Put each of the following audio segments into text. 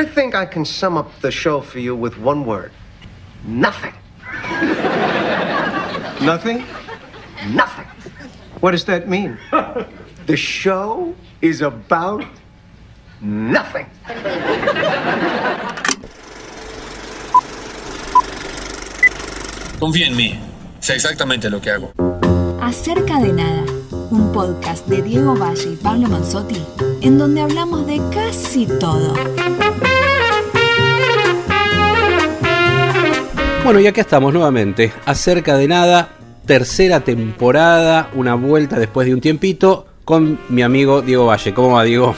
I think I can sum up the show for you with one word nothing. Nothing? Nothing. What does that mean? The show is about nothing. Confía en mí. Sé exactamente lo que hago. Acerca de nada, un podcast de Diego Valle y Pablo Manzotti, en donde hablamos de casi todo. Bueno, y acá estamos nuevamente. Acerca de nada, tercera temporada, una vuelta después de un tiempito con mi amigo Diego Valle. ¿Cómo va, Diego?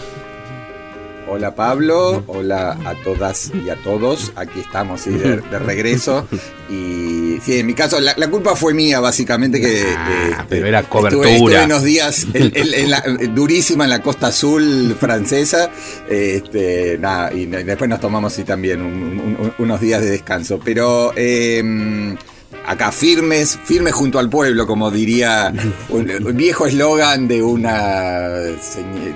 Hola Pablo, hola a todas y a todos. Aquí estamos ¿sí? de, de regreso. Y sí, en mi caso, la, la culpa fue mía, básicamente, que. Ah, pero era estuve- cobertura. Estuve, unos días en- en- en la- durísima en la costa azul francesa. Este, nada, y después nos tomamos sí, también un- un- unos días de descanso. Pero. eh, Acá firmes, firmes junto al pueblo, como diría un, un viejo eslogan de una. de-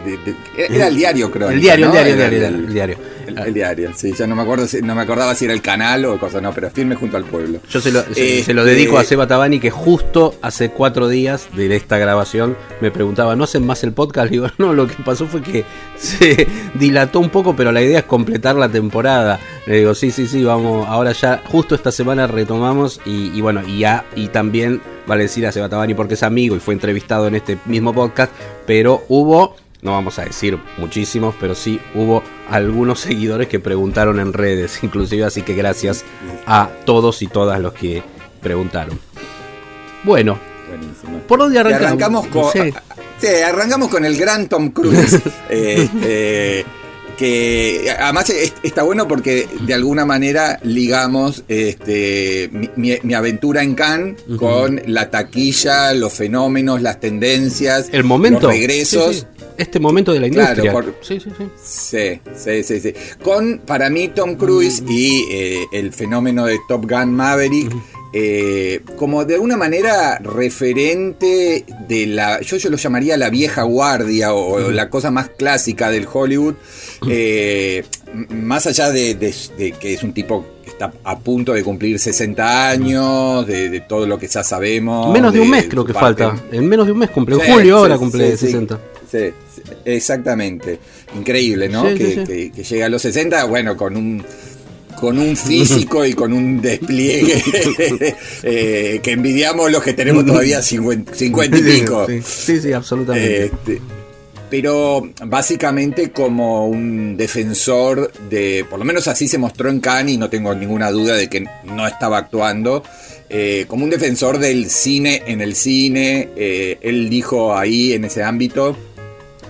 de- era el diario, creo. El diario, el ¿no? diario, el Era diario, el diario. el, el diario, sí, ya no me acuerdo, si- no me acordaba si era el canal o cosa, no, pero firme junto al pueblo. Yo se lo, se- se lo dedico a Seba Tabani, que justo hace cuatro días de esta grabación me preguntaba, ¿no hacen más el podcast? Le digo, no, lo que pasó fue que se dilató un poco, pero la idea es completar la temporada. Le digo, sí, sí, sí, vamos, ahora ya, justo esta semana retomamos y, y bueno, y, ya, y también vale decir a Seba Tabani porque es amigo y fue entrevistado en este mismo podcast, pero hubo... No vamos a decir muchísimos, pero sí hubo algunos seguidores que preguntaron en redes, inclusive, así que gracias a todos y todas los que preguntaron. Bueno, Buenísimo. ¿por dónde Y arrancamos? arrancamos con, Sí. sí, arrancamos con el gran Tom Cruise. este, que además es- está bueno porque de alguna manera ligamos este, mi, aventura en Cannes con la taquilla, los fenómenos, las tendencias, El momento. los regresos. Sí, sí. Este momento de la Claro, industria. por- Sí, sí, sí. Sí, sí, sí. Con, para mí, Tom Cruise y eh, el fenómeno de Top Gun Maverick, eh, como de alguna manera referente de la, yo, yo lo llamaría la vieja guardia o, la cosa más clásica del Hollywood, eh, más allá de, de- de que es un tipo que está a punto de cumplir 60 años, de, de todo lo que ya sabemos. Menos de un mes creo que parte- falta. En menos de un mes cumple. En julio sí, ahora cumple sí. 60. Sí, exactamente. Increíble, ¿no? Que, que- que llega a los 60, bueno, con un con un físico y con un despliegue eh, que envidiamos los que tenemos todavía 50, 50 y pico. Sí, sí, sí, absolutamente. Este, pero básicamente como un defensor de, por lo menos así se mostró en Cannes y no tengo ninguna duda de que no estaba actuando, eh, como un defensor del cine en el cine. eh, él dijo ahí en ese ámbito,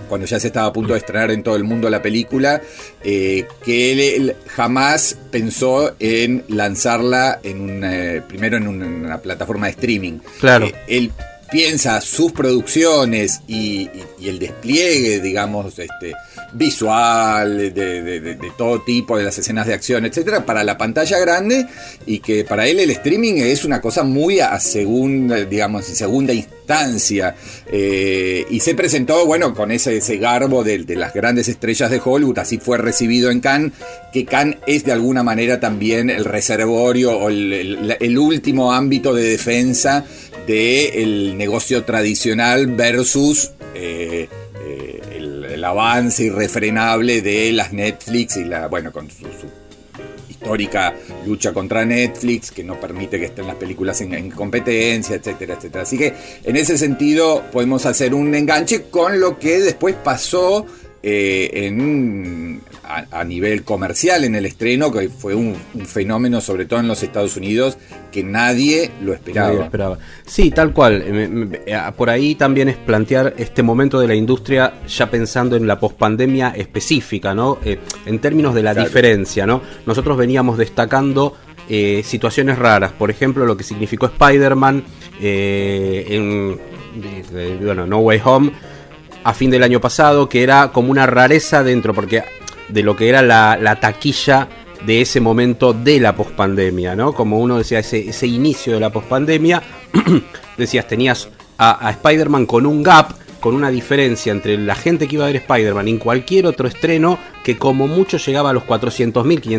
cuando ya se estaba a punto de estrenar en todo el mundo la película, eh, que él, él jamás pensó en lanzarla en un, eh, primero en una, en una plataforma de streaming. Claro. Eh, él piensa sus producciones y, y- y el despliegue, digamos, este, visual, de, de- todo tipo, de las escenas de acción, etcétera, para la pantalla grande y que para él el streaming es una cosa muy a segunda, digamos, en segunda instancia. Eh, y se presentó, bueno, con ese, ese garbo de, las grandes estrellas de Hollywood, así fue recibido en Cannes, que Cannes es de alguna manera también el reservorio o el, último ámbito de defensa del negocio tradicional versus eh, el, avance irrefrenable de las Netflix y la, bueno, con su, histórica lucha contra Netflix, que no permite que estén las películas en, en competencia, etcétera, etcétera. Así que en ese sentido podemos hacer un enganche con lo que después pasó eh, en, a, a nivel comercial en el estreno, que fue un, un fenómeno, sobre todo en los Estados Unidos, que nadie lo esperaba. Nadie lo esperaba. Sí, tal cual. Eh, eh, Por ahí también es plantear este momento de la industria ya pensando en la pospandemia específica, ¿no? Eh, en términos de la Claro. diferencia, ¿no? Nosotros veníamos destacando eh, situaciones raras, por ejemplo, lo que significó Spider-Man eh, en de- de- bueno, No Way Home a fin del año pasado, que era como una rareza dentro, porque de lo que era la, la taquilla de ese momento de la pospandemia, ¿no? Como uno decía, ese, ese inicio de la pospandemia, decías, tenías a, Spider-Man con un gap con una diferencia entre la gente que iba a ver Spider-Man y cualquier otro estreno que como mucho llegaba a los 400.000,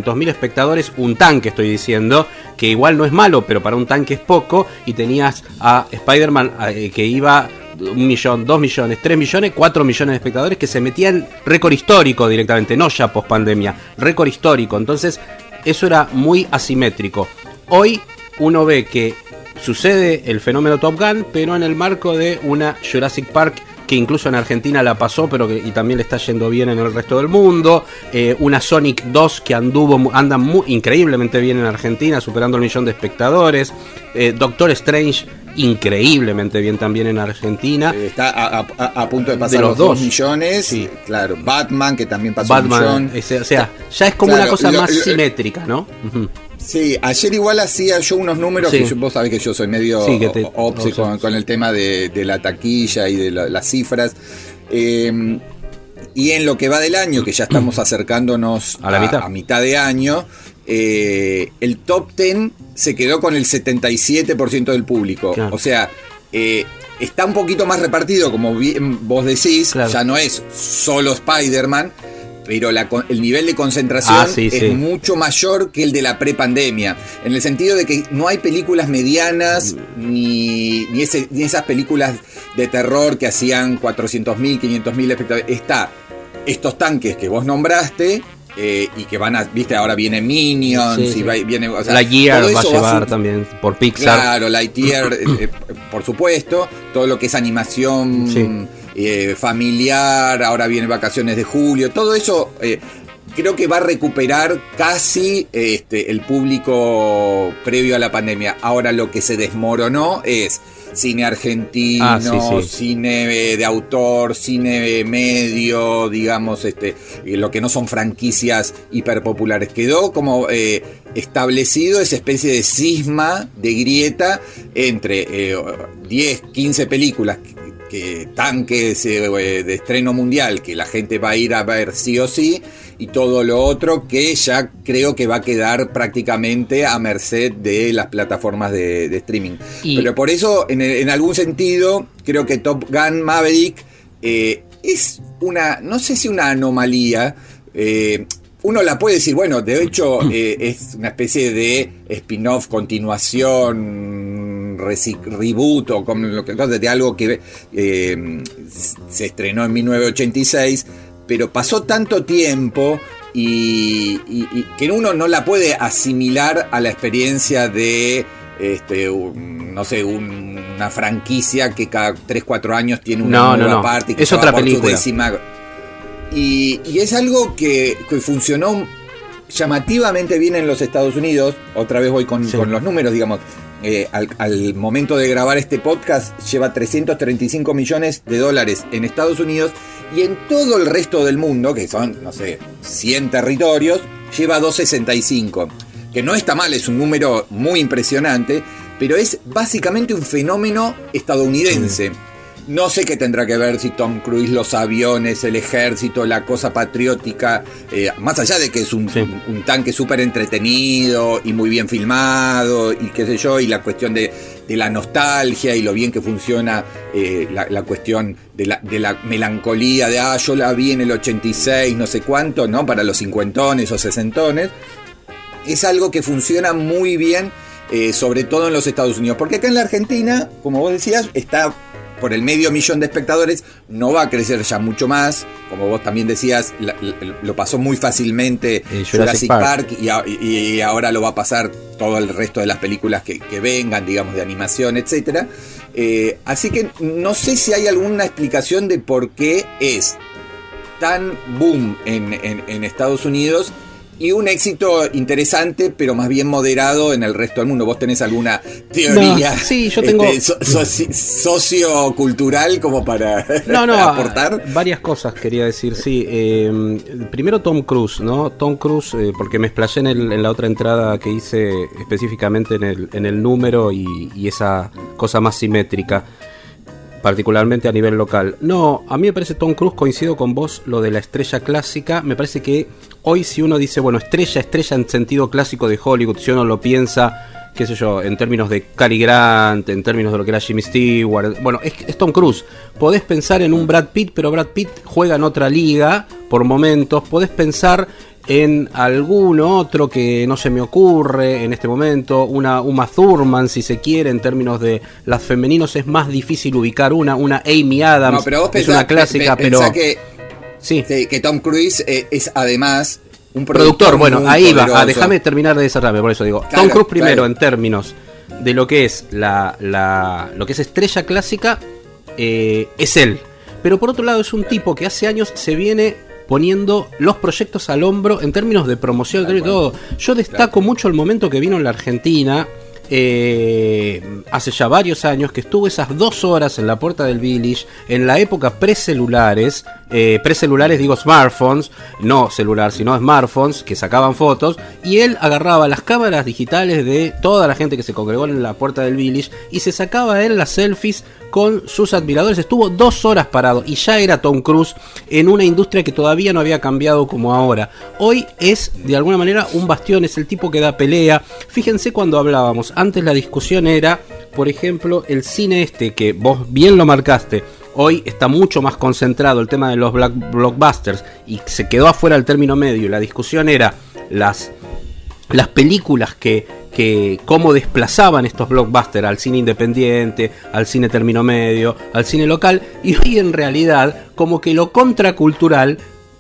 500.000 espectadores, un tanque estoy diciendo, que igual no es malo, pero para un tanque es poco, y tenías a Spider-Man eh, que iba un millón, dos millones, tres millones, cuatro millones de espectadores que se metían récord histórico directamente, no ya post pandemia, récord histórico. Entonces, eso era muy asimétrico. Hoy uno ve que sucede el fenómeno Top Gun, pero en el marco de una Jurassic Park que incluso en Argentina la pasó, pero que y también le está yendo bien en el resto del mundo. Eh, una Sonic 2 que anduvo, anda muy, increíblemente bien en Argentina, superando el millón de espectadores. Eh, Doctor Strange increíblemente bien también en Argentina. Eh, está a, punto de pasar los, dos millones. Sí. Claro, Batman, que también pasó Batman, o sea, ya es como una cosa más simétrica, ¿no? Sí, ayer igual hacía yo unos números que vos sabés que yo soy medio sí, con, el tema de, la taquilla y de las cifras. Eh, y en lo que va del año, que ya estamos acercándonos a, la mitad. a mitad de año, eh, el top 10 se quedó con el 77% del público. O sea, eh, está un poquito más repartido, como vos decís, ya no es solo Spider-Man, pero el nivel de concentración ah, es mucho mayor que el de la prepandemia. En el sentido de que no hay películas medianas ni, ni, ni esas películas de terror que hacían 400.000, 500.000 espectadores. Está estos tanques que vos nombraste eh, y que van a, viste, ahora viene Minions y viene... O Lightyear va a llevar también por Pixar. Claro, Lightyear, eh, eh, por supuesto, todo lo que es animación familiar, ahora viene Vacaciones de Julio, todo eso creo que va a recuperar casi este, el público previo a la pandemia. Ahora lo que se desmoronó es cine argentino, ah, cine de autor, cine medio, digamos, este, lo que no son franquicias hiperpopulares. Quedó como eh, establecido esa especie de cisma, de grieta entre 10, eh, 15 películas que tanques eh, de estreno mundial que la gente va a ir a ver sí o sí y todo lo otro que ya creo que va a quedar prácticamente a merced de las plataformas de, streaming. Pero por eso, en, algún sentido, creo que Top Gun Maverick eh, es una, no sé si una anomalía, eh, uno la puede decir, bueno, de hecho es una especie de spin-off, continuación, reboot o como lo que de algo que eh, se estrenó en 1986, pero pasó tanto tiempo y, que uno no la puede asimilar a la experiencia de este, no sé, una franquicia que cada 3, 4 años tiene una nueva parte. es otra película. Y, es algo que, funcionó llamativamente bien en los Estados Unidos. Otra vez voy con, con los números, digamos. Eh, al, momento de grabar este podcast, lleva 335 millones de dólares en Estados Unidos y en todo el resto del mundo, que son, no sé, 100 territorios, lleva 265. Que no está mal, es un número muy impresionante, pero es básicamente un fenómeno estadounidense. No sé qué tendrá que ver si Tom Cruise, los aviones, el ejército, la cosa patriótica, eh, más allá de que es un, tanque súper entretenido y muy bien filmado y qué sé yo, y la cuestión de, la nostalgia y lo bien que funciona eh, la, cuestión de la, melancolía de, ah, yo la vi en el 86, no sé cuánto, ¿no? Para los cincuentones o sesentones. Es algo que funciona muy bien, eh, sobre todo en los Estados Unidos. Porque acá en la Argentina, como vos decías, está por el medio millón de espectadores, no va a crecer ya mucho más. Como vos también decías, lo pasó muy fácilmente eh, Jurassic, Park, y, ahora lo va a pasar todo el resto de las películas que, vengan, digamos, de animación, etc. Eh, así que no sé si hay alguna explicación de por qué es tan boom en, en Estados Unidos y un éxito interesante, pero más bien moderado en el resto del mundo. ¿Vos tenés alguna teoría sí, yo tengo... Este, sociocultural como para no, no, aportar? Varias cosas quería decir, sí. Eh, primero Tom Cruise, ¿no? Tom Cruise, eh, porque me explayé en, la otra entrada que hice específicamente en el, en el número y, y esa cosa más simétrica particularmente a nivel local. No, a mí me parece Tom Cruise, coincido con vos, lo de la estrella clásica, me parece que hoy si uno dice, bueno, estrella, estrella en sentido clásico de Hollywood, si uno lo piensa qué sé yo, en términos de Cary Grant, en términos de lo que era Jimmy Stewart. Bueno, es, es Tom Cruise. Podés pensar en un Brad Pitt, pero Brad Pitt juega en otra liga por momentos. Podés pensar en algún otro que no se me ocurre en este momento, una Uma Thurman si se quiere, en términos de las femeninos es más difícil ubicar una, una Amy Adams, No, pero vos es pensá- una clásica, pe- pero que, sí. que Tom Cruise eh, es además un Productor, bueno, muy ahí va, ah, déjame terminar de desarrollarme, por eso digo. Claro, Tom Cruise primero claro. en términos de lo que es la, la- lo que es estrella clásica eh, es él. Pero por otro lado es un tipo que hace años se viene poniendo los proyectos al hombro en términos de promoción y todo. Yo destaco mucho el momento que vino en la Argentina. eh, hace ya varios años que estuvo esas dos horas en la puerta del Village en la época precelulares eh, precelulares digo smartphones no celular sino smartphones que sacaban fotos y él agarraba las cámaras digitales de toda la gente que se congregó en la puerta del Village y se sacaba él las selfies con sus admiradores. Estuvo dos horas parado y ya era Tom Cruise en una industria que todavía no había cambiado como ahora. Hoy es de alguna manera un bastión es el tipo que da pelea. Fíjense cuando hablábamos. Antes la discusión era por ejemplo el cine este que vos bien lo marcaste. Hoy está mucho más concentrado el tema de los blockbusters y se quedó afuera el término medio. La discusión era las, las películas que, que cómo desplazaban estos blockbusters al cine independiente, al cine término medio, al cine local y hoy en realidad como que lo contracultural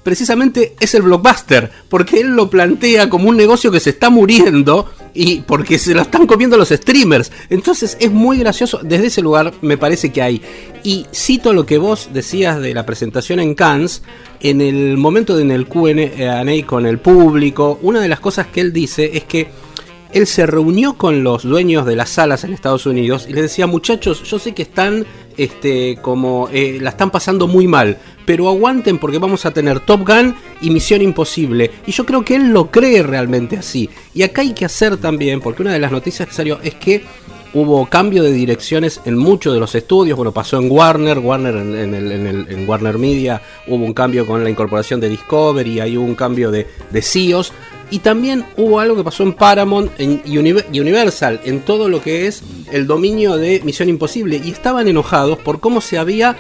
precisamente es el blockbuster, porque él lo plantea como un negocio que se está muriendo y porque se lo están comiendo los streamers. Entonces es muy gracioso, desde ese lugar me parece que hay. Y cito lo que vos decías de la presentación en Cannes, en el momento en el Q&A con el público, una de las cosas que él dice es que él se reunió con los dueños de las salas en Estados Unidos y les decía, muchachos, yo sé que están este, como eh, la están pasando muy mal, pero aguanten porque vamos a tener Top Gun y Misión Imposible. Y yo creo que él lo cree realmente así. Y acá hay que hacer también, porque una de las noticias que salió es que hubo cambio de direcciones en muchos de los estudios. Bueno, pasó en Warner, Warner en, el- en Warner Media hubo un cambio con la incorporación de Discovery, hay un cambio de, de CEOs. Y también hubo algo que pasó en Paramount y Universal, en todo lo que es el dominio de Misión Imposible. Y estaban enojados por cómo se había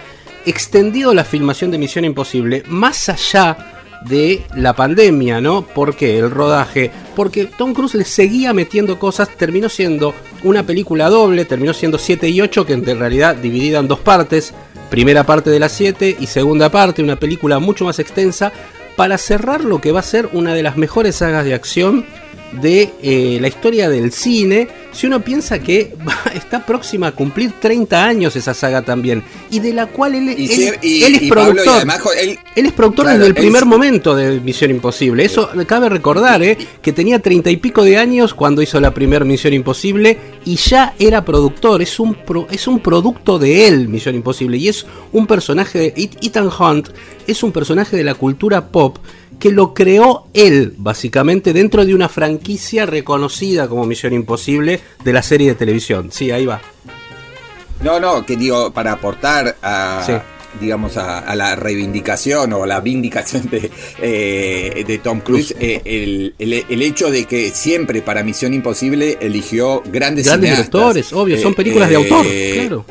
extendido la filmación de Misión Imposible más allá de la pandemia, ¿no? ¿Por qué? El rodaje. Porque Tom Cruise le seguía metiendo cosas, terminó siendo una película doble, terminó siendo 7 y 8, que en realidad dividida en dos partes. Primera parte de las 7 y segunda parte, una película mucho más extensa, para cerrar lo que va a ser una de las mejores sagas de acción de eh, la historia del cine. Si uno piensa que va- está próxima a cumplir 30 años esa saga también, y de la cual él, Y él- sí, y- él es y Pablo, y productor. además, él- Él es productor Claro, desde el primer es- momento de Misión Imposible. Eso cabe recordar, ¿eh? que tenía treinta y pico de años cuando hizo la primera Misión Imposible y ya era productor. Es un, pro- es un producto de él, Misión Imposible. Y es un personaje de Et- Ethan Hunt, es un personaje de la cultura pop que lo creó él, básicamente, dentro de una franquicia reconocida como Misión Imposible de la serie de televisión. Sí, ahí va. No, no, que digo, para aportar a, Sí. digamos, a, a la reivindicación o la vindicación de, eh, de Tom Cruise, eh, el, el- el hecho de que siempre para Misión Imposible eligió grandes Grandes directores, obvio, son Eh, películas de autor, claro.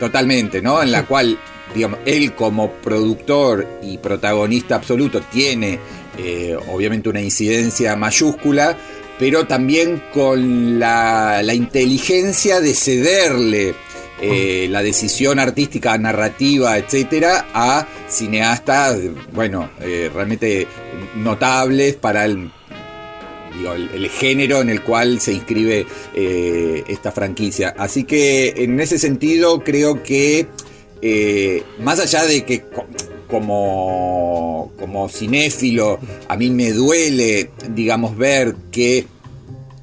totalmente, ¿no? En la cual, digamos, él como productor y protagonista absoluto tiene eh, obviamente una incidencia mayúscula, pero también con la, la inteligencia de cederle eh, la decisión artística, narrativa, etcétera, a cineastas, bueno, eh, realmente notables para el digo, el, el género en el cual se inscribe eh, esta franquicia. Así que en ese sentido creo que eh, más allá de que co- como, como cinéfilo a mí me duele, digamos, ver que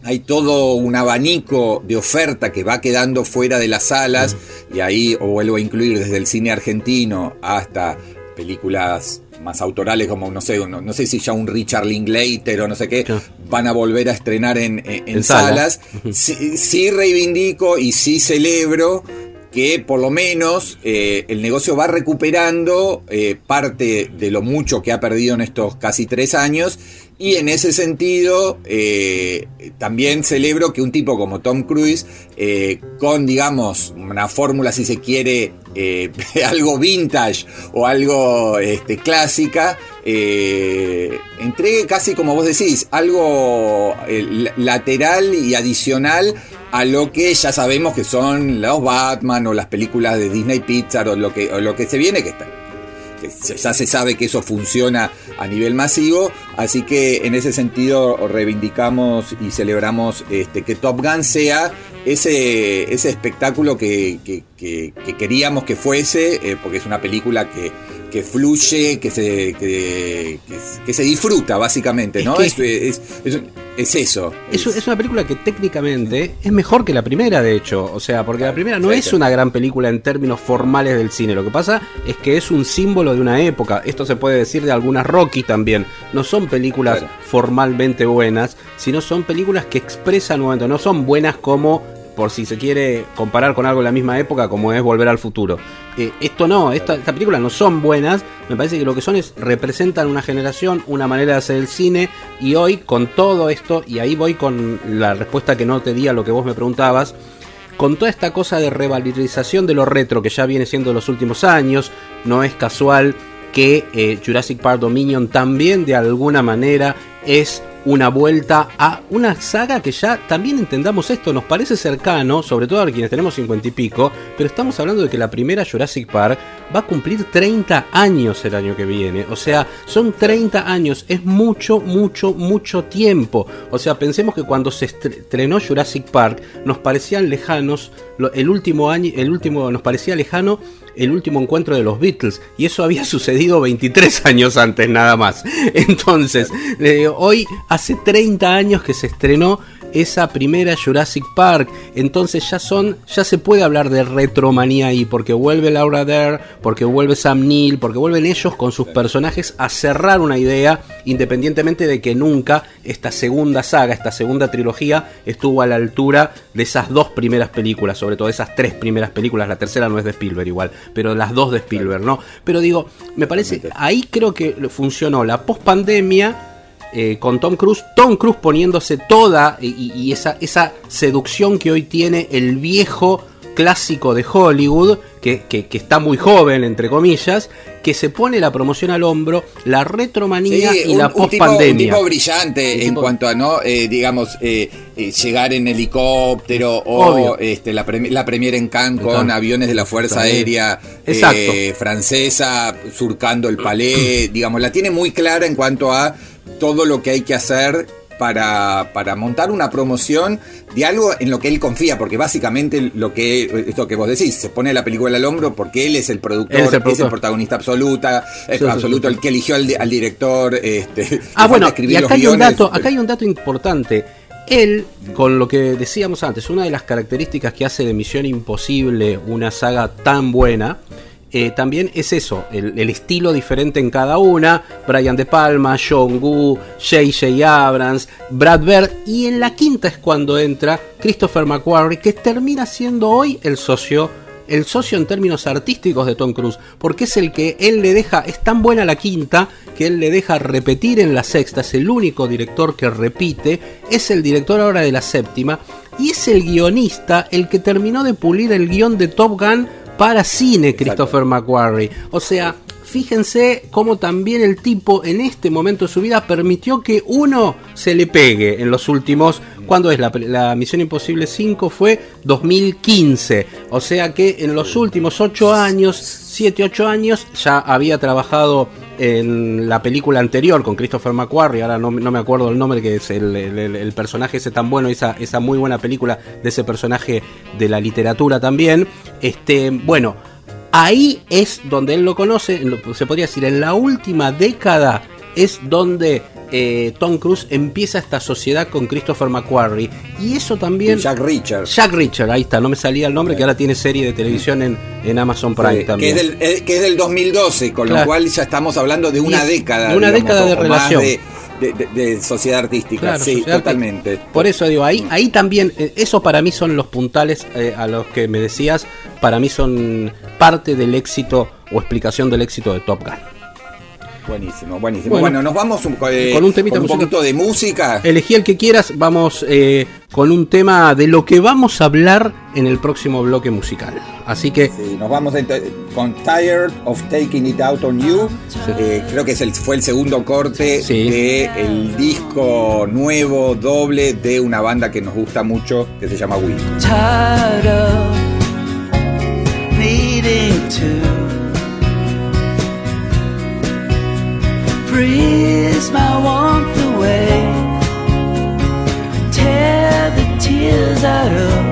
hay todo un abanico de oferta que va quedando fuera de las salas y ahí o vuelvo a incluir desde el cine argentino hasta películas más autorales como no sé no, no sé si ya un Richard Linklater o no sé qué van a volver a estrenar en, en- en En sala. salas. Sí, sí reivindico y sí celebro que por lo menos eh, el negocio va recuperando eh, parte de lo mucho que ha perdido en estos casi tres años. Y en ese sentido, eh, también celebro que un tipo como Tom Cruise, con, digamos, una fórmula, si se quiere, algo vintage o algo este, clásica, entregue casi, como vos decís, algo lateral y adicional a lo que ya sabemos que son los Batman o las películas de Disney Pixar o lo que, lo que se viene, que está ya se sabe que eso funciona a nivel masivo, así que en ese sentido reivindicamos y celebramos este, que Top Gun sea ese, ese espectáculo que, queríamos que fuese, eh, porque es una película que, que fluye, que se, que, se disfruta, básicamente, ¿no? Es, es, eso. Es, una película que técnicamente es mejor que la primera, de hecho. O sea, porque la primera no es una gran película en términos formales del cine. Lo que pasa es que es un símbolo de una época. Esto se puede decir de algunas Rocky también. No son películas formalmente buenas, sino son películas que expresan un momento. No son buenas como por si se quiere comparar con algo de la misma época como es Volver al Futuro. Eh, esto no, esta, esta película no son buenas, me parece que lo que son es representan una generación, una manera de hacer el cine y hoy con todo esto, y ahí voy con la respuesta que no te di a lo que vos me preguntabas, con toda esta cosa de revalorización de lo retro que ya viene siendo los últimos años, no es casual que eh, Jurassic Park Dominion también de alguna manera es una vuelta a una saga que ya también entendamos esto, nos parece cercano, sobre todo a quienes tenemos 50 y pico, pero estamos hablando de que la primera Jurassic Park va a cumplir 30 años el año que viene, o sea, son 30 años, es mucho, mucho, mucho tiempo, o sea, pensemos que cuando se estrenó Jurassic Park nos parecían lejanos, el último año, el último nos parecía lejano el último encuentro de los Beatles. Y eso había sucedido 23 años antes nada más. Entonces, hoy hace 30 años que se estrenó esa primera Jurassic Park. Entonces ya son, ya se puede hablar de retromanía ahí, porque vuelve Laura Dare, porque vuelve Sam Neill, porque vuelven ellos con sus personajes a cerrar una idea, independientemente de que nunca esta segunda saga, esta segunda trilogía, estuvo a la altura de esas dos primeras películas, sobre todo esas tres primeras películas, la tercera no es de Spielberg igual, pero las dos de Spielberg, ¿no? Pero digo, me parece, ahí creo que funcionó la post pandemia eh, con Tom Cruise, Tom Cruise poniéndose toda y, esa, esa seducción que hoy tiene el viejo clásico de Hollywood, que, que, está muy joven, entre comillas, que se pone la promoción al hombro, la retromanía y la post-pandemia. Un tipo brillante en cuanto a, ¿no? Eh, digamos, eh, llegar en helicóptero o este, la, la premier en Cannes con aviones de la Fuerza Aérea francesa surcando el palais, digamos, la tiene muy clara en cuanto a todo lo que hay que hacer para, para, montar una promoción de algo en lo que él confía, porque básicamente lo que esto que vos decís, se pone la película al hombro porque él es el productor, es el, protagonista absoluta, es absoluto, el que eligió al, director. Este, ah, bueno, y acá hay, un dato, acá hay un dato importante. Él, con lo que decíamos antes, una de las características que hace de Misión Imposible una saga tan buena eh, también es eso, el, estilo diferente en cada una. Brian De Palma, John Gu, J.J. Abrams, Brad Bird. Y en la quinta es cuando entra Christopher McQuarrie, que termina siendo hoy el socio. El socio en términos artísticos de Tom Cruise, porque es el que él le deja, es tan buena la quinta que él le deja repetir en la sexta, es el único director que repite, es el director ahora de la séptima, y es el guionista el que terminó de pulir el guion de Top Gun para cine Christopher McQuarrie. O sea, fíjense cómo también el tipo en este momento de su vida permitió que uno se le pegue en los últimos. ¿Cuándo es? La, Misión Imposible 5 fue 2015. O sea que en los últimos 8 años, 7, 8 años, ya había trabajado en la película anterior con Christopher McQuarrie, ahora no, me acuerdo el nombre, que es el, personaje ese tan bueno, esa, esa muy buena película de ese personaje de la literatura también. Este, bueno, ahí es donde él lo conoce, se podría decir, en la última década es donde eh, Tom Cruise empieza esta sociedad con Christopher McQuarrie. Y eso también. Jack Richard. Jack Richard, ahí está, no me salía el nombre, que ahora tiene serie de televisión en, en Amazon Prime también. Que es, del, eh, que es, del, 2012, con lo cual ya estamos hablando de una década. De una década de relación. de, de- de sociedad artística. Claro, sí, sociedad totalmente. Por eso digo, ahí, ahí también, eh, eso para mí son los puntales eh, a los que me decías, para mí son parte del éxito o explicación del éxito de Top Gun. Buenísimo, buenísimo. Bueno. Bueno, nos vamos un, eh, Con un temita con un poquito de música. Elegí el que quieras, vamos eh, con un tema de lo que vamos a hablar en el próximo bloque musical. Así que Sí, nos vamos con Tired of Taking It Out on You. Eh, creo que es el, fue el segundo corte Sí. del disco nuevo, doble, de una banda que nos gusta mucho, que se llama Wii. Freeze my warmth away, tear the tears out of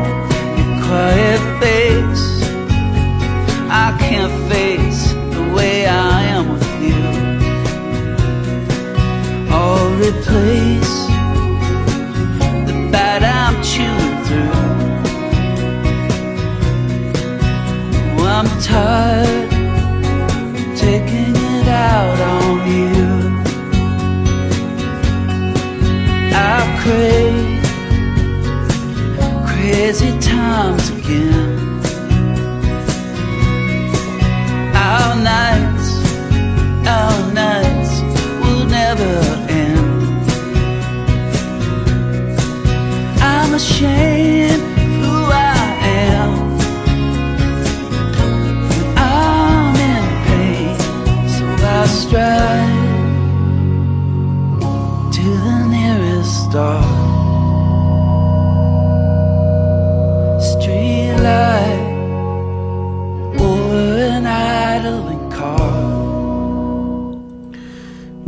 your quiet face. I can't face the way I am with you, or replace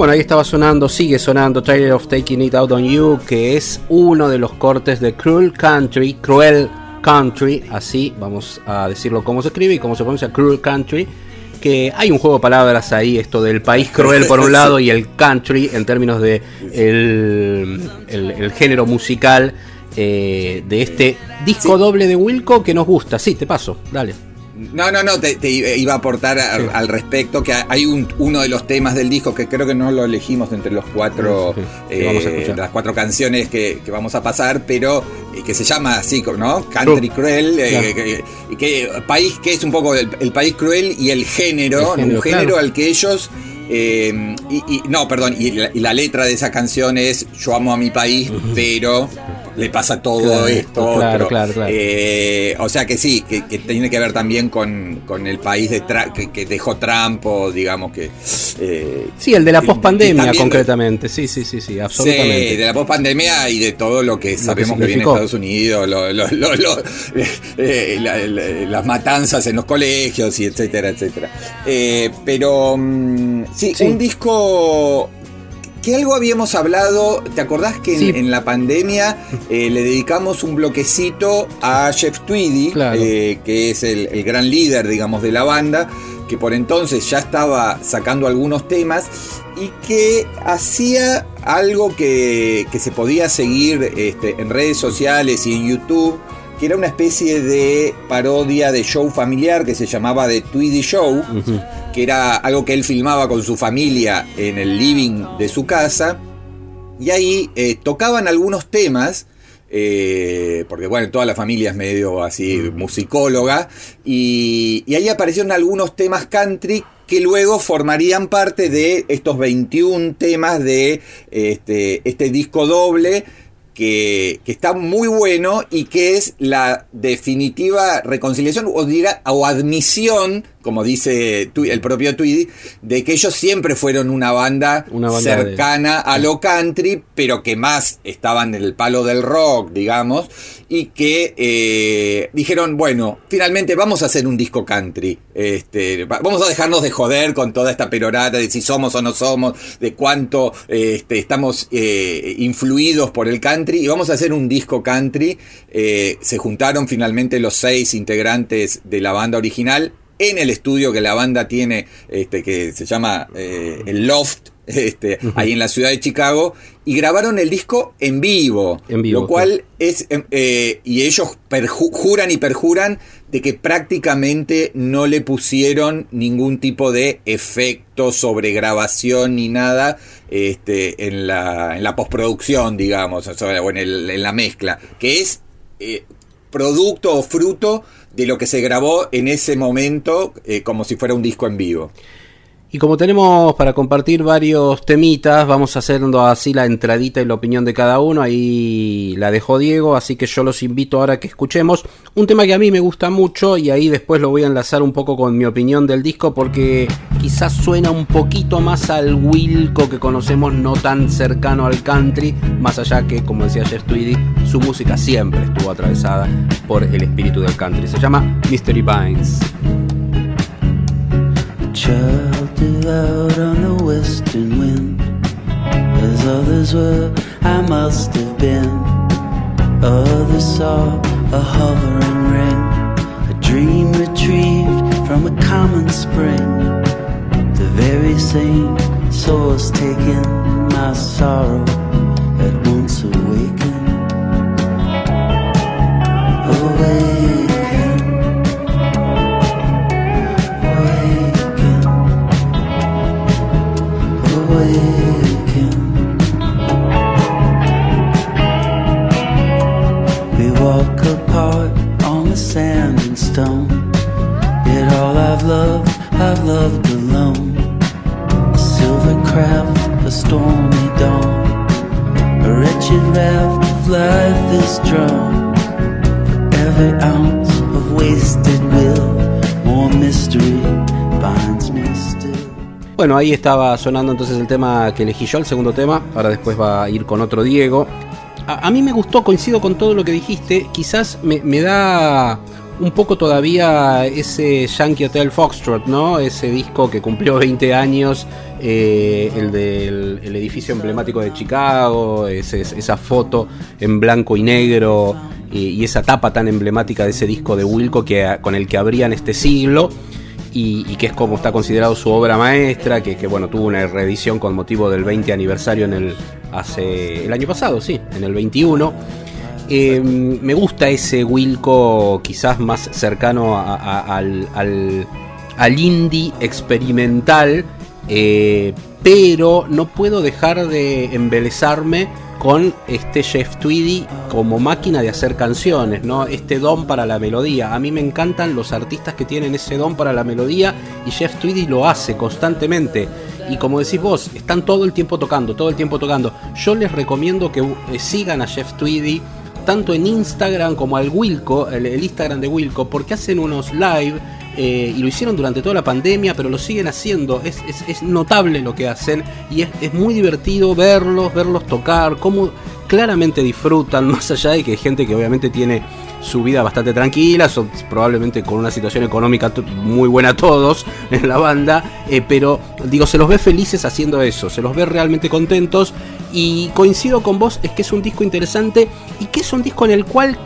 Bueno, ahí estaba sonando, sigue sonando Tired of Taking It Out on You, que es uno de los cortes de Cruel Country, Cruel Country, así vamos a decirlo como se escribe y cómo se pronuncia Cruel Country, que hay un juego de palabras ahí, esto del país cruel por un lado y el country en términos de el, el- el género musical eh, de este disco Sí. doble de Wilco que nos gusta. Sí, te paso, dale. No, no, no, te, te iba a aportar a- Sí. al respecto que hay un, uno de los temas del disco que creo que no lo elegimos entre los cuatro, Sí, a eh, las cuatro canciones que, que vamos a pasar, pero eh, que se llama así, ¿no? Country Cruel, eh, Claro. que, que- que país que es un poco el, el país cruel y el género, El género, un género claro. al que ellos eh, y, y- no, perdón, y la, y la letra de esa canción es Yo amo a mi país, pero le pasa todo Claro, esto. claro, otro. claro, claro. Eh, o sea que sí, que, que tiene que ver también con, con el país de Tra- que, que dejó Trump, o digamos que. eh, Sí, el de la que- pospandemia que concretamente. Sí, sí, sí, sí, Sí, absolutamente. de la pospandemia y de todo lo que sabemos que, viene de significó. Estados Unidos, lo- lo- lo- lo- eh, la- la- las matanzas en los colegios y etcétera, etcétera. Eh, pero mm, sí, Sí. un disco que algo habíamos hablado, ¿te acordás que en, la pandemia eh, le dedicamos un bloquecito a Jeff Tweedy, Claro. eh, que es el, el gran líder, digamos, de la banda, que por entonces ya estaba sacando algunos temas y que hacía algo que, que se podía seguir este, en redes sociales y en YouTube, que era una especie de parodia de show familiar que se llamaba The Tweedy Show, que era algo que él filmaba con su familia en el living de su casa. Y ahí eh, tocaban algunos temas, eh, porque bueno, toda la familia es medio así musicóloga, y, y ahí aparecieron algunos temas country que luego formarían parte de estos 21 temas de este, este disco doble. Que, está muy bueno y que es la definitiva reconciliación o, dirá, o admisión, como dice el propio Tweedy, de que ellos siempre fueron una banda, Una banda de- cercana a lo country, pero que más estaban en el palo del rock, digamos, y que eh, dijeron, bueno, finalmente vamos a hacer un disco country. Este, va- vamos a dejarnos de joder con toda esta perorata de si somos o no somos, de cuánto este, estamos eh, influidos por el country, y vamos a hacer un disco country. Eh, se juntaron finalmente los seis integrantes de la banda original en el estudio que la banda tiene, este, que se llama eh, el Loft, este, ahí en la ciudad de Chicago, y grabaron el disco en vivo. En vivo, Lo cual es, em, eh, y ellos juran y perjuran de que prácticamente no le pusieron ningún tipo de efecto sobre grabación ni nada este, en, la, en la postproducción, digamos, o, en, el- en la mezcla, que es eh, producto o fruto de lo que se grabó en ese momento eh, como si fuera un disco en vivo. Y como tenemos para compartir varios temitas, vamos haciendo así la entradita y la opinión de cada uno. Ahí la dejó Diego, así que yo los invito ahora a que escuchemos un tema que a mí me gusta mucho y ahí después lo voy a enlazar un poco con mi opinión del disco porque quizás suena un poquito más al Wilco que conocemos, no tan cercano al country, más allá que, como decía Jeff Tweedy, su música siempre estuvo atravesada por el espíritu del country. Se llama Mystery Vines. Child out on the western wind. As others were, I must have been. Others saw a hovering ring, a dream retrieved from a common spring. The very same source taking my sorrow at once awakened. The sand and stone. Yet all I've loved, I've loved alone. A silver craft, a stormy dawn. A wretched raft of life is drawn. Every ounce of wasted will, more mystery binds me still. Bueno, ahí estaba sonando entonces el tema que elegí yo, el segundo tema. Ahora después va a ir con otro Diego. A, mí me gustó, coincido con todo lo que dijiste. Quizás me, da un poco todavía ese Yankee Hotel Foxtrot, ¿no? Ese disco que cumplió 20 años, eh, el del el edificio emblemático de Chicago, esa foto en blanco y negro y, y esa tapa tan emblemática de ese disco de Wilco que, con el que abrían este siglo y, que es como está considerado su obra maestra, que, que, bueno, tuvo una reedición con motivo del 20 aniversario en el hace el año pasado, sí, en el 21. Eh, me gusta ese Wilco quizás más cercano a- al, al, al indie experimental, eh, pero no puedo dejar de embelezarme con este Jeff Tweedy como máquina de hacer canciones, ¿no? Este don para la melodía. A mí me encantan los artistas que tienen ese don para la melodía y Jeff Tweedy lo hace constantemente. Y como decís vos, están todo el tiempo tocando, todo el tiempo tocando. Yo les recomiendo que eh, sigan a Jeff Tweedy tanto en Instagram como al Wilco, el, el Instagram de Wilco, porque hacen unos live eh, y lo hicieron durante toda la pandemia, pero lo siguen haciendo. Es, es- notable lo que hacen y es, es muy divertido verlos, verlos tocar, cómo claramente disfrutan, más allá de que hay gente que obviamente tiene su vida bastante tranquila, son probablemente con una situación económica muy buena todos en la banda, eh, pero digo, se los ve felices haciendo eso, se los ve realmente contentos y coincido con vos, es que es un disco interesante y que es un disco en el cual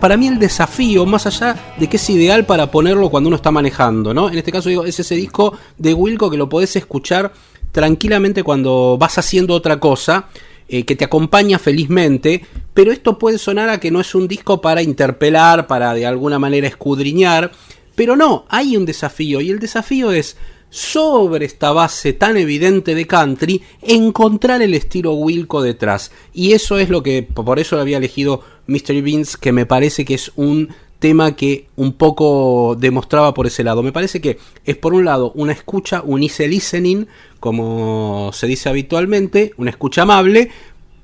para mí el desafío, más allá de que es ideal para ponerlo cuando uno está manejando, ¿no? En este caso digo, es ese disco de Wilco que lo podés escuchar tranquilamente cuando vas haciendo otra cosa, eh, que te acompaña felizmente, pero esto puede sonar a que no es un disco para interpelar, para de alguna manera escudriñar, pero no, hay un desafío y el desafío es sobre esta base tan evidente de country, encontrar el estilo Wilco detrás. Y eso es lo que, por eso había elegido Mystery Beans, que me parece que es un tema que un poco demostraba por ese lado. Me parece que es por un lado una escucha, un easy listening, como se dice habitualmente, una escucha amable,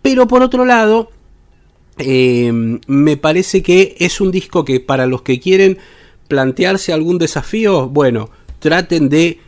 pero por otro lado, eh, me parece que es un disco que para los que quieren plantearse algún desafío, bueno, traten de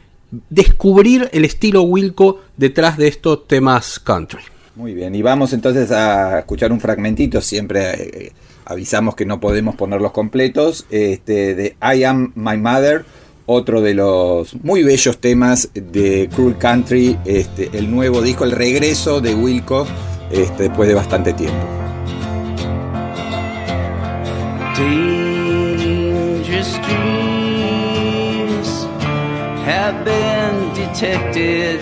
descubrir el estilo Wilco detrás de estos temas country. Muy bien, y vamos entonces a escuchar un fragmentito, siempre eh, avisamos que no podemos ponerlos completos, este, de I Am My Mother, otro de los muy bellos temas de Cruel Country, este, el nuevo disco, el regreso de Wilco este, después de bastante tiempo. Dangerous have been detected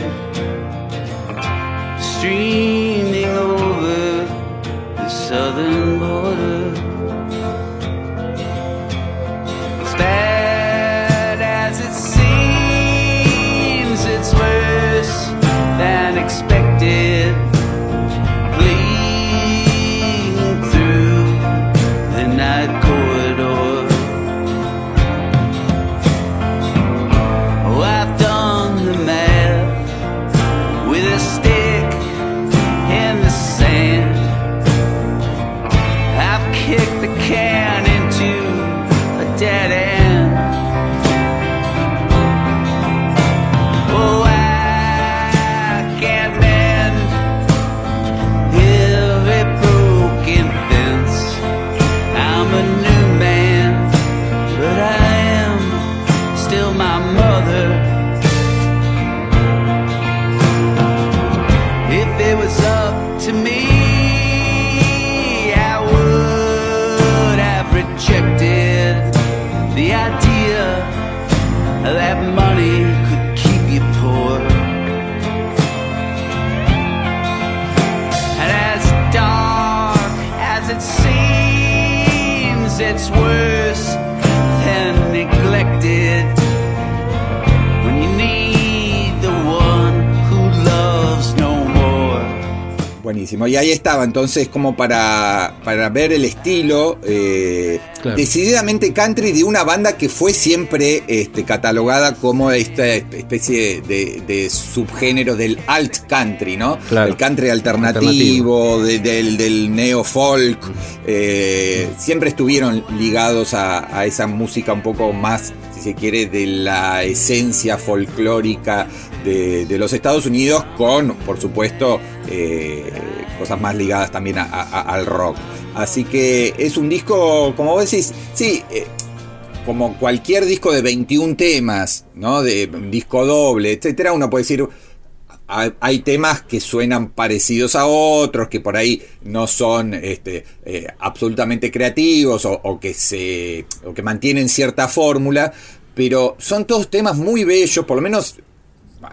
streaming over the southern border. Buenísimo. Y ahí estaba, entonces, como para, para ver el estilo eh, Claro. decididamente country de una banda que fue siempre este, catalogada como esta especie de, de subgénero del alt country, ¿no? Claro. El country alternativo, de- del, del neo folk. eh, siempre estuvieron ligados a, a esa música un poco más, si se quiere, de la esencia folclórica de, de los Estados Unidos, con, por supuesto, eh, cosas más ligadas también a- al rock. Así que es un disco, como vos decís, sí, eh, como cualquier disco de 21 temas, ¿no? De un disco doble, etcétera, uno puede decir. hay- Hay temas que suenan parecidos a otros, que por ahí no son este, eh, absolutamente creativos o, o que se, o que mantienen cierta fórmula, pero son todos temas muy bellos, por lo menos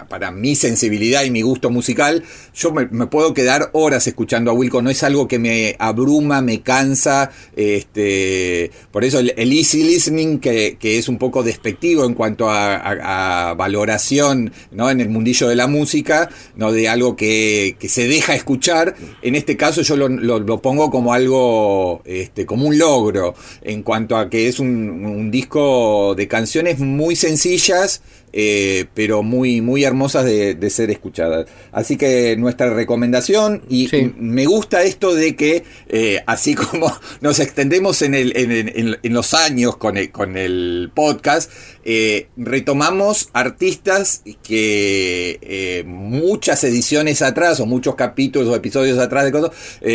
para mi sensibilidad y mi gusto musical, yo me, puedo quedar horas escuchando a Wilco. No es algo que me abruma, me cansa. Este, por eso el, easy listening, que, que es un poco despectivo en cuanto a, valoración ¿no? en el mundillo de la música, ¿no? de algo que, que se deja escuchar. En este caso yo lo, lo- pongo como algo, este, como un logro, en cuanto a que es un disco de canciones muy sencillas eh, pero muy, muy hermosas de, de ser escuchadas. Así que nuestra recomendación, y Sí. me gusta esto de que, eh, así como nos extendemos en, el, en, en- en los años con el, con el podcast, eh, retomamos artistas que muchas ediciones atrás, o muchos capítulos o episodios atrás de cosas,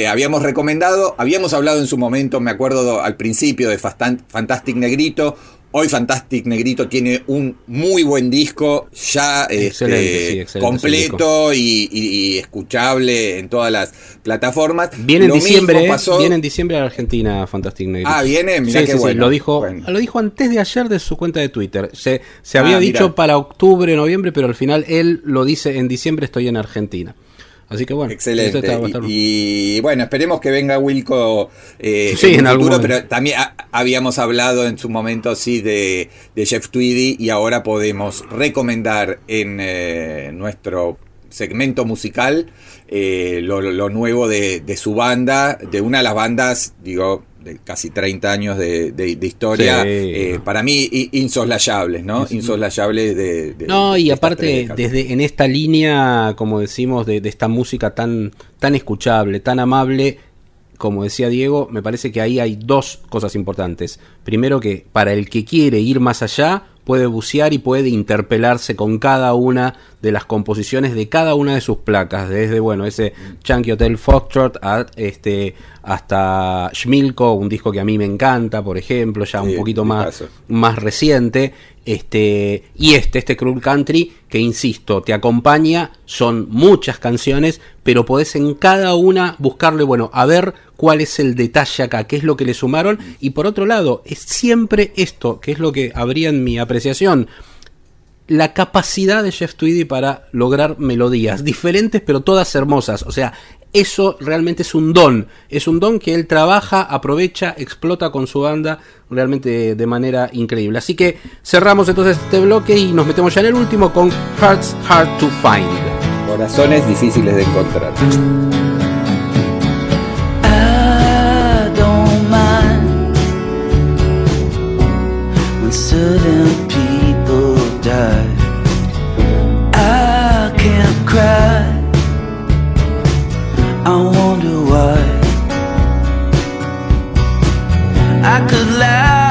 habíamos recomendado, habíamos hablado en su momento, me acuerdo al principio de Fastan- Fantastic Negrito, Hoy Fantastic Negrito tiene un muy buen disco, ya Excelente, este, sí, excelente completo y, y- y escuchable en todas las plataformas. Viene en diciembre, viene en diciembre a Argentina Fantastic Negrito. Ah, viene, mirá Sí, qué sí, bueno. lo dijo, Bueno. lo dijo antes de ayer de su cuenta de Twitter. Se, se Ah, había mirá. dicho para octubre, noviembre, pero al final él lo dice en diciembre estoy en Argentina. Así que bueno, Excelente. esto está- va a estar- Y, y, bueno, esperemos que venga Wilco eh, Sí, en un algún futuro, momento. pero también ha- habíamos hablado en su momento sí de, de Jeff Tweedy y ahora podemos recomendar en eh, nuestro segmento musical eh, lo, lo nuevo de, de su banda, de una de las bandas, digo, de casi 30 años de, de- de historia, Sí. eh, para mí insoslayables, ¿no? Insoslayables de... de- No, y aparte, desde en esta línea, como decimos, de, de esta música tan, tan escuchable, tan amable, como decía Diego, me parece que ahí hay dos cosas importantes. Primero que para el que quiere ir más allá, puede bucear y puede interpelarse con cada una de las composiciones de cada una de sus placas, desde bueno, ese Chunky Hotel Foxtrot a, este, hasta Schmilko, un disco que a mí me encanta, por ejemplo, ya un poquito más, más reciente. Este, y este, este Cruel Country, que insisto, te acompaña, son muchas canciones, pero podés en cada una buscarle, bueno, a ver cuál es el detalle acá, qué es lo que le sumaron. Y por otro lado, es siempre esto, que es lo que habría en mi apreciación, la capacidad de Jeff Tweedy para lograr melodías diferentes pero todas hermosas. O sea, eso realmente es un don. Es un don que él trabaja, aprovecha, explota con su banda realmente de manera increíble. Así que cerramos entonces este bloque y nos metemos ya en el último con Hearts Hard to Find. Corazones difíciles de encontrar. I wonder why. I could lie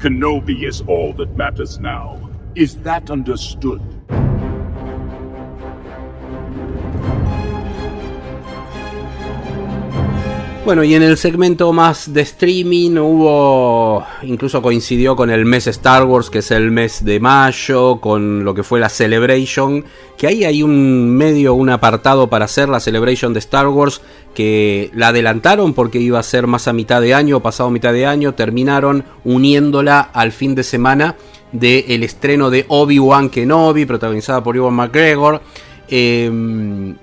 Kenobi is all that matters now. Is that understood? Bueno, y en el segmento más de streaming hubo, incluso coincidió con el mes Star Wars, que es el mes de mayo, con lo que fue la Celebration, que ahí hay un medio, un apartado para hacer la Celebration de Star Wars, que la adelantaron porque iba a ser más a mitad de año, pasado mitad de año, terminaron uniéndola al fin de semana del estreno de Obi-Wan Kenobi, protagonizada por Ewan McGregor. Eh,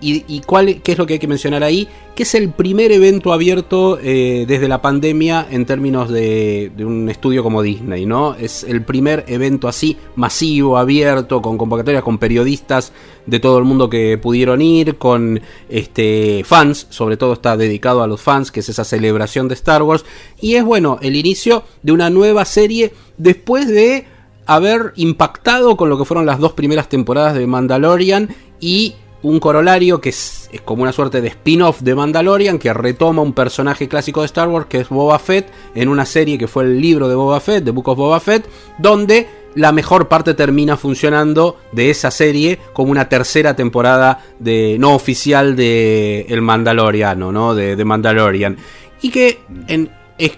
y, y, cuál, qué es lo que hay que mencionar ahí, que es el primer evento abierto eh, desde la pandemia en términos de, un estudio como Disney, ¿no? Es el primer evento así, masivo, abierto, con convocatorias, con periodistas de todo el mundo que pudieron ir, con este, fans, sobre todo está dedicado a los fans, que es esa celebración de Star Wars, y es bueno, el inicio de una nueva serie después de haber impactado con lo que fueron las dos primeras temporadas de Mandalorian y un corolario que es, como una suerte de spin-off de Mandalorian que retoma un personaje clásico de Star Wars que es Boba Fett en una serie que fue el libro de Boba Fett, The Book of Boba Fett, donde la mejor parte termina funcionando de esa serie como una tercera temporada de no oficial de El Mandaloriano, ¿no? De, de Mandalorian. Y que en,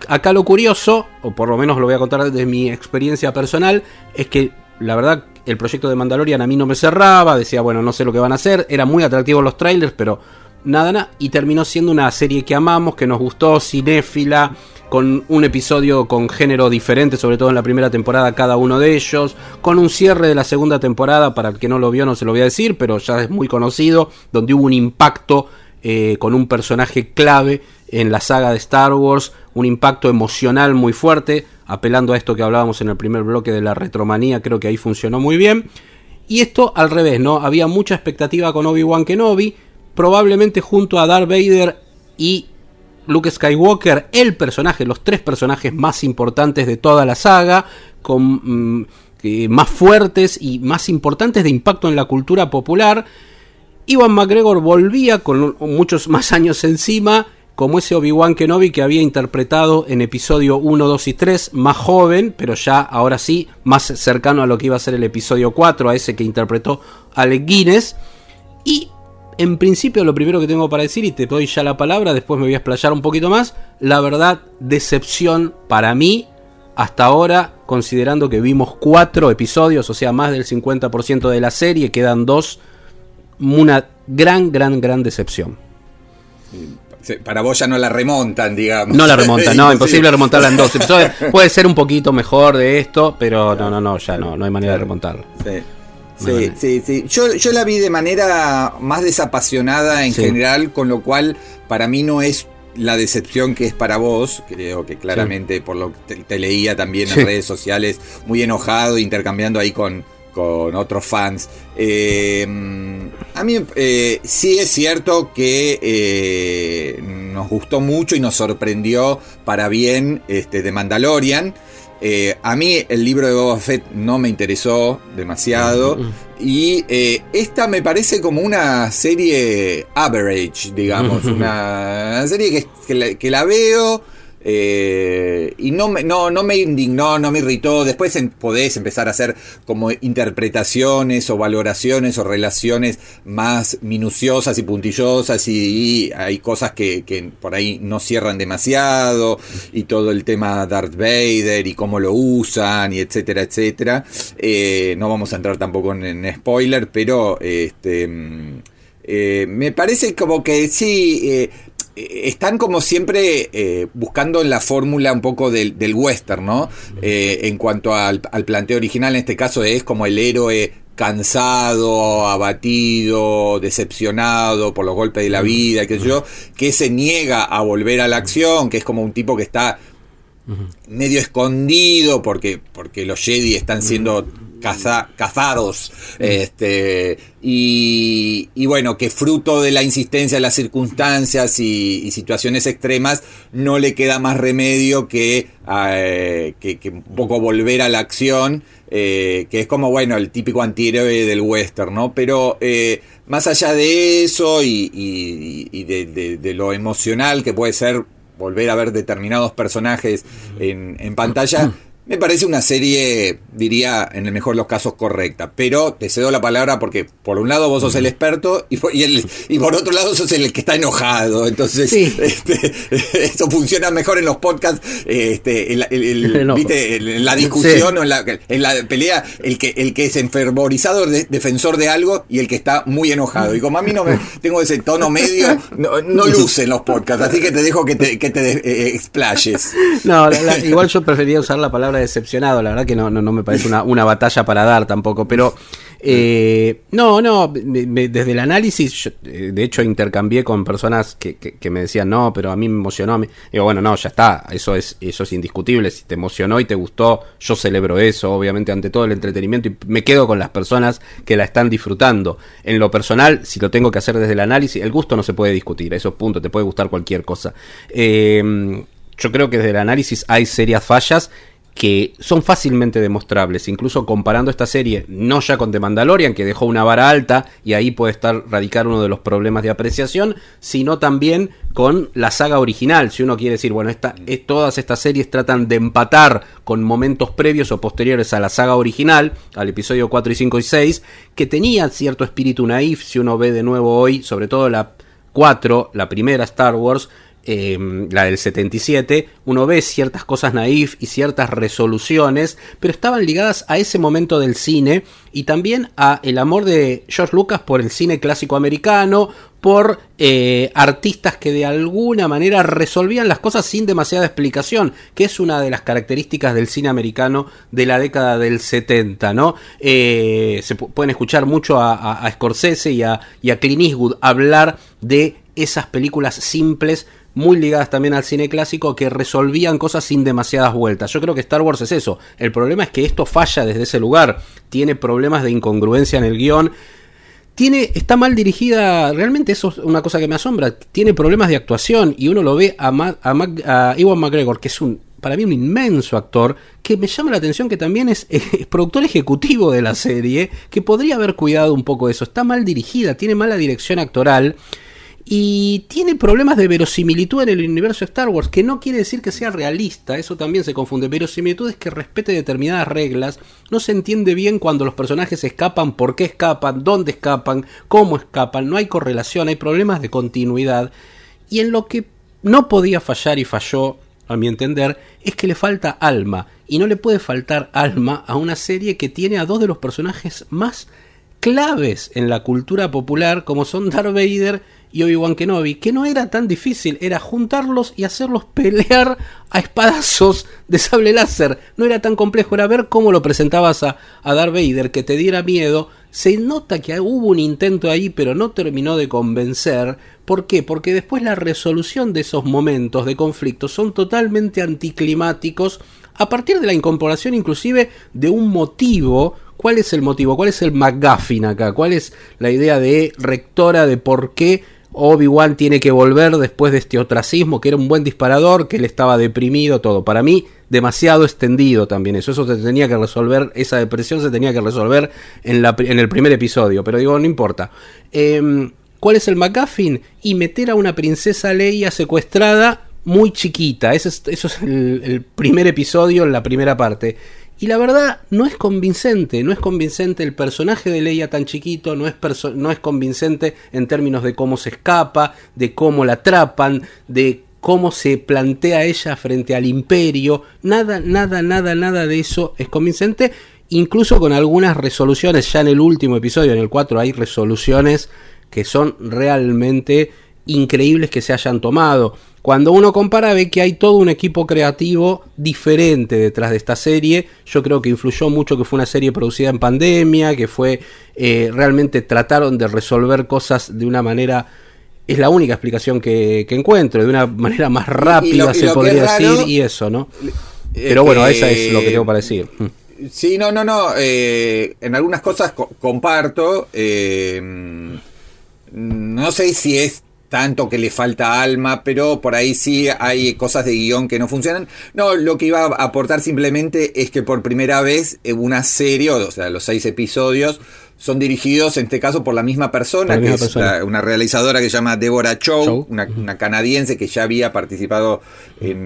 acá lo curioso, o por lo menos lo voy a contar desde mi experiencia personal, es que la verdad el proyecto de Mandalorian a mí no me cerraba, decía, bueno, no sé lo que van a hacer, eran muy atractivos los trailers, pero nada, nada, y terminó siendo una serie que amamos, que nos gustó, cinéfila, con un episodio con género diferente, sobre todo en la primera temporada cada uno de ellos, con un cierre de la segunda temporada, para el que no lo vio no se lo voy a decir, pero ya es muy conocido, donde hubo un impacto eh, con un personaje clave en la saga de Star Wars, un impacto emocional muy fuerte, apelando a esto que hablábamos en el primer bloque de la retromanía, creo que ahí funcionó muy bien. Y esto al revés, ¿no? Había mucha expectativa con Obi-Wan Kenobi, probablemente junto a Darth Vader y Luke Skywalker, el personaje, los tres personajes más importantes de toda la saga, con mmm, eh, más fuertes y más importantes de impacto en la cultura popular. Iwan McGregor volvía con muchos más años encima como ese Obi-Wan Kenobi que había interpretado en episodio 1, 2 y 3, más joven, pero ya ahora sí, más cercano a lo que iba a ser el episodio 4, a ese que interpretó Alec Guinness. Y en principio lo primero que tengo para decir, y te doy ya la palabra, después me voy a explayar un poquito más, la verdad, decepción para mí, hasta ahora, considerando que vimos 4 episodios, o sea, más del 50% de la serie, quedan 2, una gran, gran, gran decepción para vos ya no la remontan, digamos. No la remontan, no, imposible remontarla en dos episodios. Puede ser un poquito mejor de esto, pero no, no, no, ya no, no hay manera de remontarla. Sí. Sí, sí, sí. Yo, yo la vi de manera más desapasionada en sí. general, con lo cual para mí no es la decepción que es para vos, creo que claramente sí. por lo que te, te leía también en redes sociales, muy enojado, intercambiando ahí con, con otros fans. Eh, a mí eh, sí es cierto que eh, nos gustó mucho y nos sorprendió para bien este, de Mandalorian. Eh, a mí el libro de Boba Fett no me interesó demasiado. Y eh, esta me parece como una serie average, digamos. una, serie que, que, la, que la veo. Eh, y no me, no, no me indignó, no me irritó. Después podés empezar a hacer como interpretaciones o valoraciones o relaciones más minuciosas y puntillosas y, hay cosas que, que, por ahí no cierran demasiado y todo el tema Darth Vader y cómo lo usan y etcétera, etcétera. Eh, no vamos a entrar tampoco en, spoiler, pero este... Eh, me parece como que sí, están como siempre eh, buscando la fórmula un poco del, del western, ¿no? Eh, en cuanto al, al, planteo original, en este caso es como el héroe cansado, abatido, decepcionado por los golpes de la vida, qué sé yo, que se niega a volver a la acción, que es como un tipo que está medio escondido porque, porque los Jedi están siendo caza, cazados. Este, y, y, bueno, que fruto de la insistencia de las circunstancias y, y, situaciones extremas, no le queda más remedio que, eh, que, que un poco volver a la acción. Eh, que es como, bueno, el típico antihéroe del western, ¿no? Pero eh, más allá de eso y, y de, de, de, lo emocional que puede ser volver a ver determinados personajes en, en pantalla, Me parece una serie, diría, en el mejor de los casos, correcta. Pero te cedo la palabra porque, por un lado, vos sos el experto y por, y el- y por otro lado, sos el que está enojado. Entonces, Sí. este, eso funciona mejor en los podcasts. Este, la discusión Sí. o en la, en la pelea, el que, el que es enfervorizado de- defensor de algo y el que está muy enojado. Y como a mí no me tengo ese tono medio, no, no luce en los podcasts. Así que te dejo que te, que te eh, explayes. No, la- la- igual yo prefería usar la palabra decepcionado, la verdad que no, no, no me parece una, una batalla para dar tampoco, pero eh, no, no, me- me- desde el análisis, eh, de hecho intercambié con personas que, que- me decían, no, pero a mí me emocionó, mí-". digo, bueno, no, ya está, eso es, eso es indiscutible, si te emocionó y te gustó, yo celebro eso, obviamente ante todo el entretenimiento y me quedo con las personas que la están disfrutando. En lo personal, si lo tengo que hacer desde el análisis, el gusto no se puede discutir, eso es punto, te puede gustar cualquier cosa. Eh, yo creo que desde el análisis hay serias fallas que son fácilmente demostrables, incluso comparando esta serie, no ya con The Mandalorian, que dejó una vara alta y ahí puede estar radicar uno de los problemas de apreciación, sino también con la saga original. Si uno quiere decir, bueno, esta, es- todas estas series tratan de empatar con momentos previos o posteriores a la saga original, al episodio 4 y 5 y 6, que tenía cierto espíritu naif, si uno ve de nuevo hoy, sobre todo la 4, la primera Star Wars, eh, la del 77, uno ve ciertas cosas naif y ciertas resoluciones, pero estaban ligadas a ese momento del cine y también a el amor de George Lucas por el cine clásico americano, por eh, artistas que de alguna manera resolvían las cosas sin demasiada explicación, que es una de las características del cine americano de la década del 70, ¿no? Eh, se pu- pueden escuchar mucho a Scorsese y a, y a Clint Eastwood hablar de esas películas simples muy ligadas también al cine clásico que resolvían cosas sin demasiadas vueltas. Yo creo que Star Wars es eso. El problema es que esto falla desde ese lugar. Tiene problemas de incongruencia en el guion. Tiene, está mal dirigida, realmente eso es una cosa que me asombra. Tiene problemas de actuación y uno lo ve a, Ma- a, Mac- a Ewan McGregor, que es un, para mí un inmenso actor, que me llama la atención que también es, es productor ejecutivo de la serie, que podría haber cuidado un poco eso. Está mal dirigida, tiene mala dirección actoral y tiene problemas de verosimilitud en el universo de Star Wars, que no quiere decir que sea realista, eso también se confunde. Verosimilitud es que respete determinadas reglas, no se entiende bien cuando los personajes escapan, por qué escapan, dónde escapan, cómo escapan, no hay correlación, hay problemas de continuidad. Y en lo que no podía fallar y falló, a mi entender, es que le falta alma. Y no le puede faltar alma a una serie que tiene a dos de los personajes más claves en la cultura popular como son Darth Vader y Obi-Wan Kenobi, que no era tan difícil, era juntarlos y hacerlos pelear a espadazos de sable láser. No era tan complejo, era ver cómo lo presentabas a, a Darth Vader, que te diera miedo. Se nota que hubo un intento ahí, pero no terminó de convencer. ¿Por qué? Porque después la resolución de esos momentos de conflicto son totalmente anticlimáticos a partir de la incorporación inclusive de un motivo. ¿Cuál es el motivo? ¿Cuál es el McGuffin acá? ¿Cuál es la idea de rectora de por qué Obi-Wan tiene que volver después de este ostracismo, que era un buen disparador, que él estaba deprimido, todo? Para mí, demasiado extendido también eso. Eso se tenía que resolver, esa depresión se tenía que resolver en, la, en el primer episodio, pero digo, no importa. Em, ¿Cuál es el McGuffin? Y meter a una princesa Leia secuestrada muy chiquita. Ese es, eso es el, el primer episodio la primera parte. Y la verdad no es convincente, no es convincente el personaje de Leia tan chiquito, no es, no es convincente en términos de cómo se escapa, de cómo la atrapan, de cómo se plantea ella frente al imperio. Nada, nada, nada, nada de eso es convincente. Incluso con algunas resoluciones, ya en el último episodio, en el 4, hay resoluciones que son realmente increíbles que se hayan tomado. Cuando uno compara ve que hay todo un equipo creativo diferente detrás de esta serie. Yo creo que influyó mucho que fue una serie producida en pandemia, que fue eh, realmente trataron de resolver cosas de una manera... Es la única explicación que, que encuentro, de una manera más rápida lo- y se podría raro, decir y eso, ¿no? Eh, Pero bueno, que- eso es lo que tengo para decir. Mm. Sí, no, no, no. eh, en algunas cosas co- comparto. eh, no sé si es tanto que le falta alma, pero por ahí sí hay cosas de guion que no funcionan. No, lo que iba a aportar simplemente es que por primera vez en una serie, o sea, los seis episodios, son dirigidos en este caso por la misma persona, la que misma es persona. la- una realizadora que se llama Deborah Chow, Chow. Una, una canadiense que ya había participado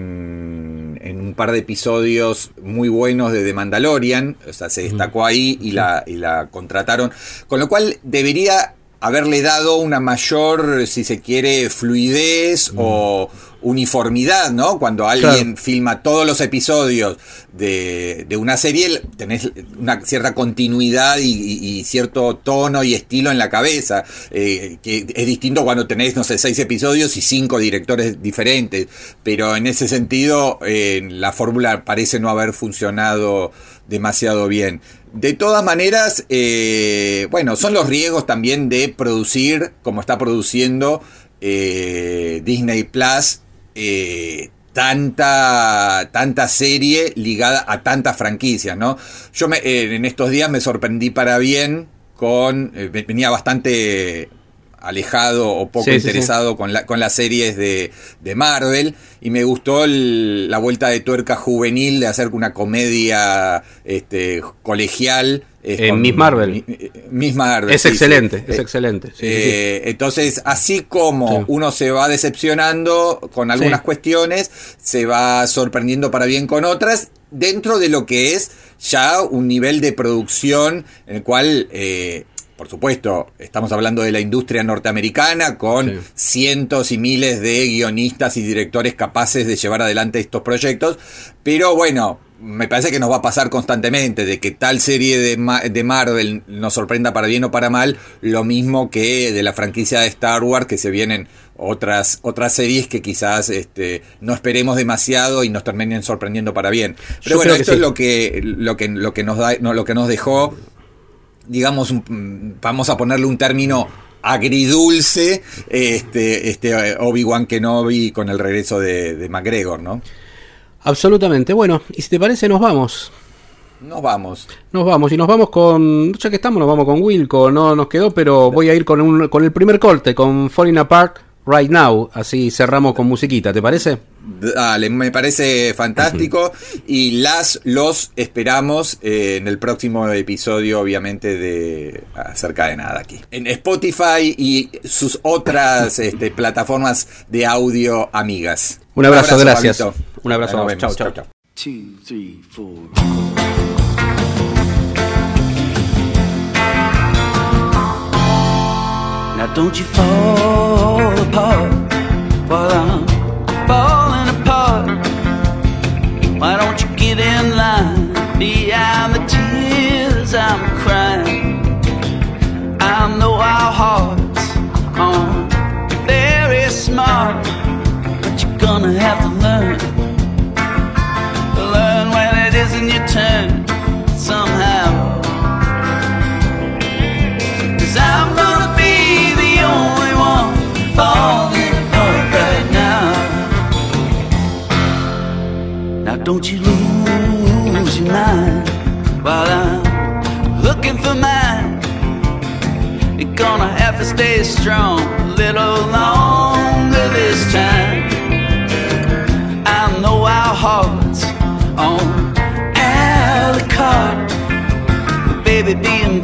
en, en un par de episodios muy buenos de The Mandalorian, o sea, se destacó ahí y la, y la contrataron, con lo cual debería haberle dado una mayor, si se quiere, fluidez o uniformidad, ¿no? Cuando alguien Claro. filma todos los episodios de, de una serie, tenés una cierta continuidad y, y- y cierto tono y estilo en la cabeza, eh, que es distinto cuando tenés, no sé, seis episodios y cinco directores diferentes, pero en ese sentido eh, la fórmula parece no haber funcionado demasiado bien. De todas maneras, eh, bueno, son los riesgos también de producir, como está produciendo eh, Disney Plus, eh, tanta, tanta serie ligada a tantas franquicias, ¿no? Yo eh, en estos días me sorprendí para bien con, eh, ve- venía bastante alejado o poco Sí, sí, sí. interesado Con, la- con las series de, de Marvel y me gustó el- la vuelta de tuerca juvenil de hacer una comedia este, colegial. eh, con- Miss Marvel. Mi- Miss Marvel. Es excelente, es Eh, excelente. Eh, Entonces, así como uno se va decepcionando con algunas cuestiones, se va sorprendiendo para bien con otras, dentro de lo que es ya un nivel de producción en el cual, eh, por supuesto, estamos hablando de la industria norteamericana con Sí. cientos y miles de guionistas y directores capaces de llevar adelante estos proyectos, pero bueno. Me parece que nos va a pasar constantemente de que tal serie de, Ma- de Marvel nos sorprenda para bien o para mal, lo mismo que de la franquicia de Star Wars, que se vienen otras, otras series que quizás este, no esperemos demasiado y nos terminen sorprendiendo para bien. Pero Yo bueno, esto sí. es lo que, lo que, lo que nos da, no, lo que nos dejó, digamos, un- vamos a ponerle un término agridulce, este, este eh, Obi-Wan Kenobi con el regreso de, de McGregor, ¿no? Absolutamente. Bueno, y si te parece, nos vamos. Nos vamos. Nos vamos y nos vamos con. Ya que estamos, nos vamos con Wilco. No nos quedó, pero voy a ir con, un, con el primer corte, con Falling Apart Right Now. Así cerramos con musiquita, ¿te parece? Dale, me parece fantástico y las los esperamos eh, en el próximo episodio, obviamente, de acerca de nada aquí. En Spotify y sus otras este, plataformas de audio amigas. Un abrazo, gracias. Pablito. Un abrazo, Nos chau, don't you fall apart don't you lose your mind while I'm looking for mine. You're gonna have to stay strong a little longer this time. I know our hearts on alley cart, baby being